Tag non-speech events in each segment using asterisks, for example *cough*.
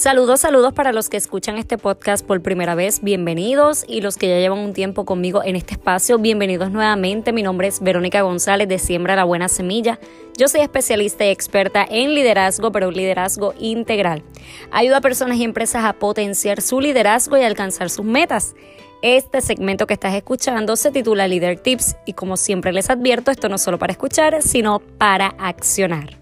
Saludos, saludos para los que escuchan este podcast por primera vez, bienvenidos y los que ya llevan un tiempo conmigo en este espacio, bienvenidos nuevamente. Mi nombre es Verónica González de Siembra la Buena Semilla. Yo soy especialista y experta en liderazgo, pero un liderazgo integral. Ayuda a personas y empresas a potenciar su liderazgo y alcanzar sus metas. Este segmento que estás escuchando se titula Leader Tips y como siempre les advierto, esto no es solo para escuchar, sino para accionar.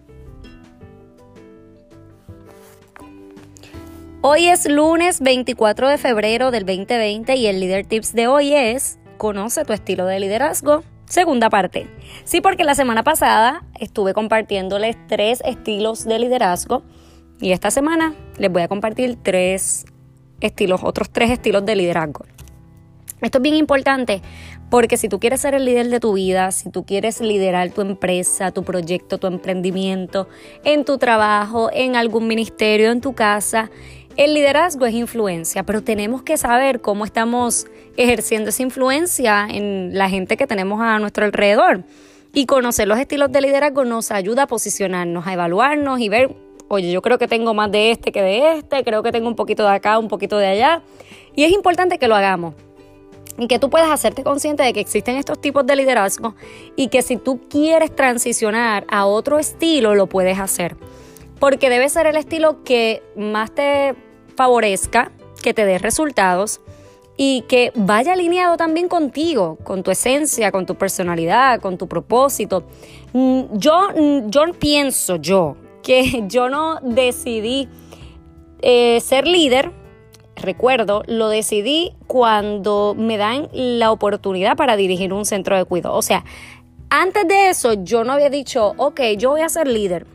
Hoy es lunes 24 de febrero del 2020 y el Leader Tips de hoy es Conoce tu estilo de liderazgo. Segunda parte. Sí, porque la semana pasada estuve compartiéndoles tres estilos de liderazgo y esta semana les voy a compartir tres estilos, otros tres estilos de liderazgo. Esto es bien importante porque si tú quieres ser el líder de tu vida, si tú quieres liderar tu empresa, tu proyecto, tu emprendimiento, en tu trabajo, en algún ministerio, en tu casa, el liderazgo es influencia, pero tenemos que saber cómo estamos ejerciendo esa influencia en la gente que tenemos a nuestro alrededor. Y conocer los estilos de liderazgo nos ayuda a posicionarnos, a evaluarnos y ver, oye, yo creo que tengo más de este que de este, creo que tengo un poquito de acá, un poquito de allá. Y es importante que lo hagamos y que tú puedas hacerte consciente de que existen estos tipos de liderazgo y que si tú quieres transicionar a otro estilo, lo puedes hacer. Porque debe ser el estilo que más te favorezca, que te dé resultados y que vaya alineado también contigo, con tu esencia, con tu personalidad, con tu propósito. Mm, yo, mm, yo pienso yo que *laughs* yo no decidí eh, ser líder, recuerdo, lo decidí cuando me dan la oportunidad para dirigir un centro de cuidado. O sea, antes de eso yo no había dicho, ok, yo voy a ser líder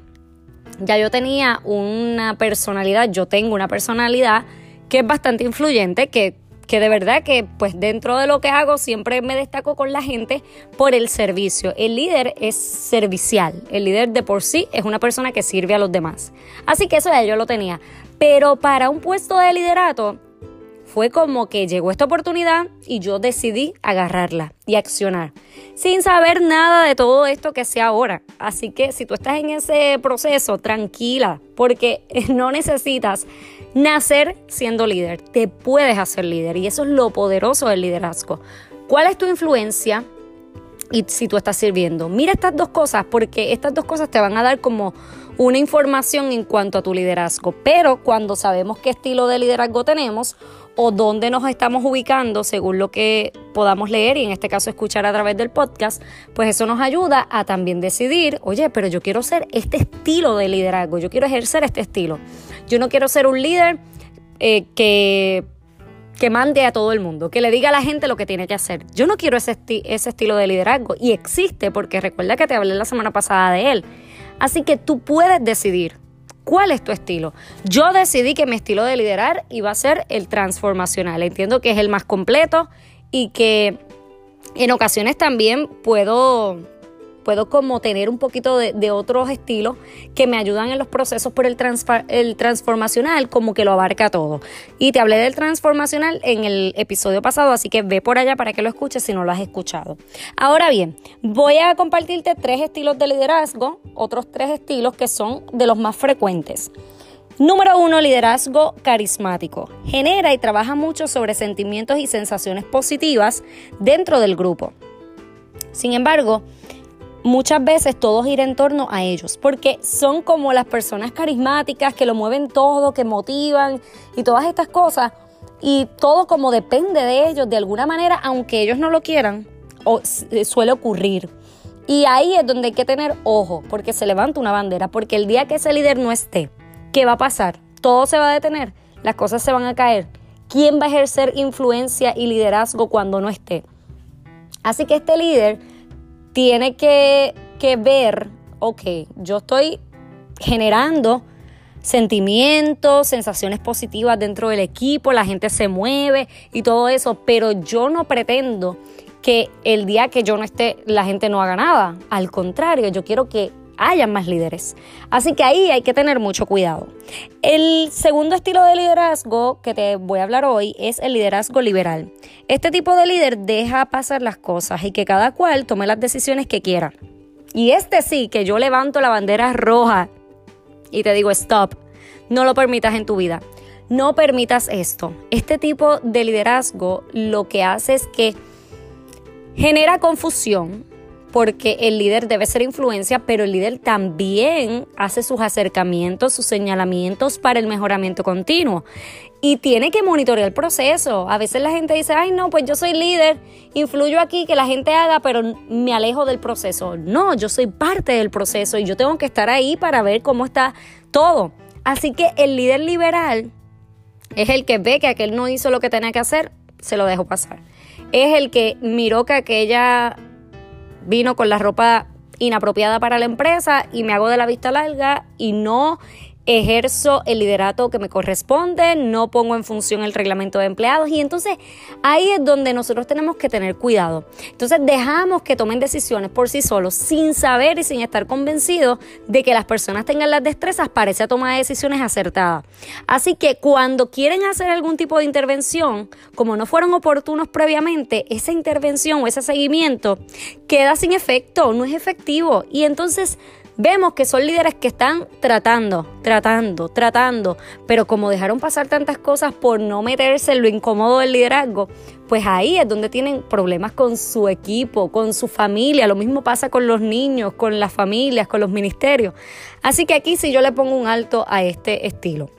ya yo tenía una personalidad, yo tengo una personalidad que es bastante influyente, que, que de verdad que pues dentro de lo que hago siempre me destaco con la gente por el servicio. El líder es servicial, el líder de por sí es una persona que sirve a los demás. Así que eso ya yo lo tenía. Pero para un puesto de liderato, fue como que llegó esta oportunidad y yo decidí agarrarla y accionar, sin saber nada de todo esto que sea ahora. Así que si tú estás en ese proceso, tranquila, porque *laughs* no necesitas nacer siendo líder, te puedes hacer líder y eso es lo poderoso del liderazgo. ¿Cuál es tu influencia? Y si tú estás sirviendo, mira estas dos cosas, porque estas dos cosas te van a dar como una información en cuanto a tu liderazgo. Pero cuando sabemos qué estilo de liderazgo tenemos, o dónde nos estamos ubicando según lo que podamos leer y en este caso escuchar a través del podcast, pues eso nos ayuda a también decidir, oye, pero yo quiero ser este estilo de liderazgo, yo quiero ejercer este estilo. Yo no quiero ser un líder eh, que, que mande a todo el mundo, que le diga a la gente lo que tiene que hacer. Yo no quiero ese, ese estilo de liderazgo y existe porque recuerda que te hablé la semana pasada de él. Así que tú puedes decidir ¿Cuál es tu estilo? Yo decidí que mi estilo de liderar iba a ser el transformacional. Entiendo que es el más completo y que en ocasiones también puedo puedo como tener un poquito de, otros estilos que me ayudan en los procesos, por el, el transformacional como que lo abarca todo. Y te hablé del transformacional en el episodio pasado, así que ve por allá para que lo escuches si no lo has escuchado. Ahora bien, voy a compartirte tres estilos de liderazgo, otros tres estilos que son de los más frecuentes. Número uno, liderazgo carismático. Genera y trabaja mucho sobre sentimientos y sensaciones positivas dentro del grupo. Sin embargo, muchas veces todo gira en torno a ellos, porque son como las personas carismáticas que lo mueven todo, que motivan y todas estas cosas, y todo como depende de ellos de alguna manera, aunque ellos no lo quieran, o eh, suele ocurrir. Y ahí es donde hay que tener ojo, porque se levanta una bandera, porque el día que ese líder no esté, ¿qué va a pasar? Todo se va a detener, las cosas se van a caer. ¿Quién va a ejercer influencia y liderazgo cuando no esté? Así que este líder tiene que, ver, ok, yo estoy generando sentimientos, sensaciones positivas dentro del equipo, la gente se mueve y todo eso, pero yo no pretendo que el día que yo no esté la gente no haga nada. Al contrario, yo quiero que haya más líderes. Así que ahí hay que tener mucho cuidado. El segundo estilo de liderazgo que te voy a hablar hoy es el liderazgo liberal. Este tipo de líder deja pasar las cosas y que cada cual tome las decisiones que quiera. Y este sí, que yo levanto la bandera roja y te digo, stop, no lo permitas en tu vida. No permitas esto. Este tipo de liderazgo lo que hace es que genera confusión, porque el líder debe ser influencia, pero el líder también hace sus acercamientos, sus señalamientos para el mejoramiento continuo. Y tiene que monitorear el proceso. A veces la gente dice, ay no, pues yo soy líder, influyo aquí, que la gente haga, pero me alejo del proceso. No, yo soy parte del proceso y yo tengo que estar ahí para ver cómo está todo. Así que el líder liberal es el que ve que aquel no hizo lo que tenía que hacer, se lo dejo pasar. Es el que miró que aquella vino con la ropa inapropiada para la empresa y me hago de la vista larga y no ejerzo el liderato que me corresponde, no pongo en función el reglamento de empleados y entonces ahí es donde nosotros tenemos que tener cuidado. Entonces dejamos que tomen decisiones por sí solos sin saber y sin estar convencidos de que las personas tengan las destrezas para esa toma de decisiones acertada. Así que cuando quieren hacer algún tipo de intervención, como no fueron oportunos previamente, esa intervención o ese seguimiento queda sin efecto, no es efectivo y entonces vemos que son líderes que están tratando, tratando, tratando, pero como dejaron pasar tantas cosas por no meterse en lo incómodo del liderazgo, pues ahí es donde tienen problemas con su equipo, con su familia. Lo mismo pasa con los niños, con las familias, con los ministerios. Así que aquí sí yo le pongo un alto a este estilo.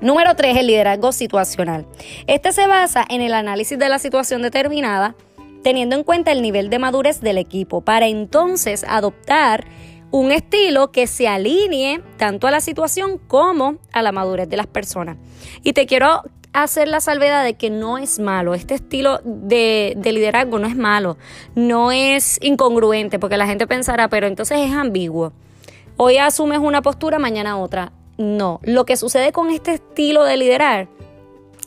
Número 3, el liderazgo situacional. Este se basa en el análisis de la situación determinada, teniendo en cuenta el nivel de madurez del equipo, para entonces adoptar un estilo que se alinee tanto a la situación como a la madurez de las personas. Y te quiero hacer la salvedad de que no es malo, este estilo de, liderazgo no es malo, no es incongruente, porque la gente pensará, pero entonces es ambiguo. Hoy asumes una postura, mañana otra. No, lo que sucede con este estilo de liderar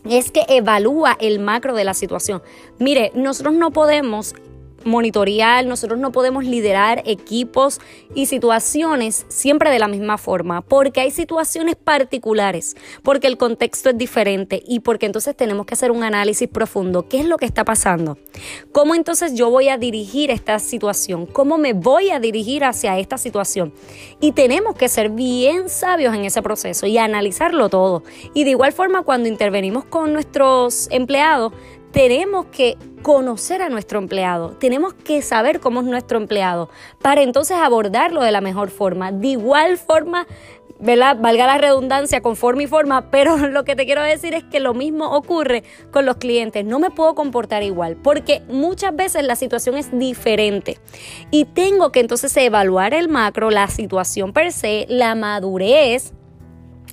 es que evalúa el macro de la situación. Mire, nosotros no podemos monitorear, nosotros no podemos liderar equipos y situaciones siempre de la misma forma, porque hay situaciones particulares, porque el contexto es diferente y porque entonces tenemos que hacer un análisis profundo. ¿Qué es lo que está pasando? ¿Cómo entonces yo voy a dirigir esta situación? ¿Cómo me voy a dirigir hacia esta situación? Y tenemos que ser bien sabios en ese proceso y analizarlo todo. Y de igual forma, cuando intervenimos con nuestros empleados, tenemos que conocer a nuestro empleado, tenemos que saber cómo es nuestro empleado para entonces abordarlo de la mejor forma. De igual forma, ¿verdad? Valga la redundancia, con forma y forma, *laughs* pero lo que te quiero decir es que lo mismo ocurre con los clientes. No me puedo comportar igual porque muchas veces la situación es diferente y tengo que entonces evaluar el macro, la situación per se, la madurez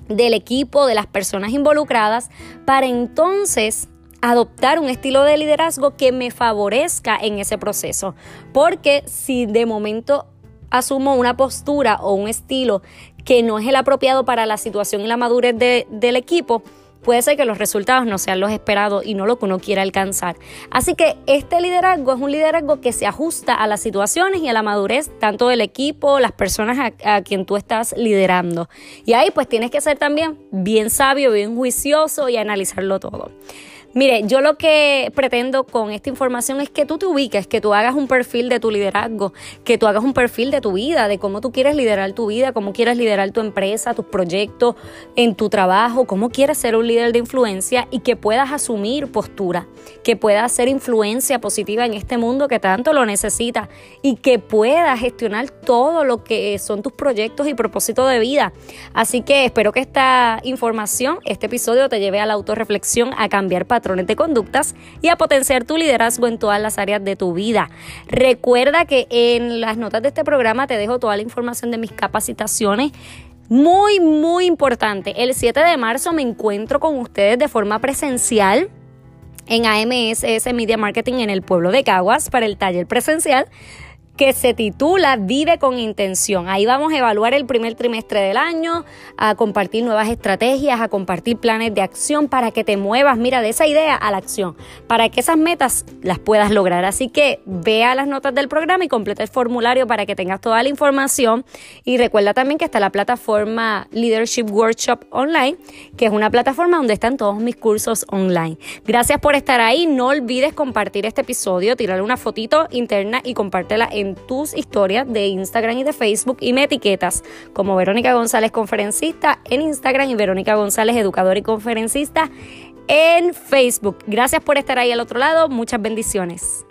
del equipo, de las personas involucradas, para entonces adoptar un estilo de liderazgo que me favorezca en ese proceso. Porque si de momento asumo una postura o un estilo que no es el apropiado para la situación y la madurez del equipo, puede ser que los resultados no sean los esperados y no lo que uno quiere alcanzar. Así que este liderazgo es un liderazgo que se ajusta a las situaciones y a la madurez tanto del equipo, las personas a, a, quien tú estás liderando. Y ahí pues tienes que ser también bien sabio, bien juicioso y analizarlo todo. Mire, yo lo que pretendo con esta información es que tú te ubiques, que tú hagas un perfil de tu liderazgo, que tú hagas un perfil de tu vida, de cómo tú quieres liderar tu vida, cómo quieres liderar tu empresa, tus proyectos, en tu trabajo, cómo quieres ser un líder de influencia y que puedas asumir postura, que puedas hacer influencia positiva en este mundo que tanto lo necesita y que puedas gestionar todo lo que son tus proyectos y propósitos de vida. Así que espero que esta información, este episodio te lleve a la autorreflexión, a cambiar patrones de conductas y a potenciar tu liderazgo en todas las áreas de tu vida. Recuerda que en las notas de este programa te dejo toda la información de mis capacitaciones. Muy, muy importante. El 7 de marzo me encuentro con ustedes de forma presencial en AMSS Media Marketing en el pueblo de Caguas para el taller presencial que se titula Vive con intención. Ahí vamos a evaluar el primer trimestre del año, a compartir nuevas estrategias, a compartir planes de acción para que te muevas, mira, de esa idea a la acción, para que esas metas las puedas lograr. Así que vea las notas del programa y completa el formulario para que tengas toda la información. Y recuerda también que está la plataforma Leadership Workshop Online, que es una plataforma donde están todos mis cursos online. Gracias por estar ahí. No olvides compartir este episodio, tirarle una fotito interna y compártela en tus historias de Instagram y de Facebook y me etiquetas como Verónica González Conferencista en Instagram y Verónica González Educador y Conferencista en Facebook. Gracias por estar ahí al otro lado. Muchas bendiciones.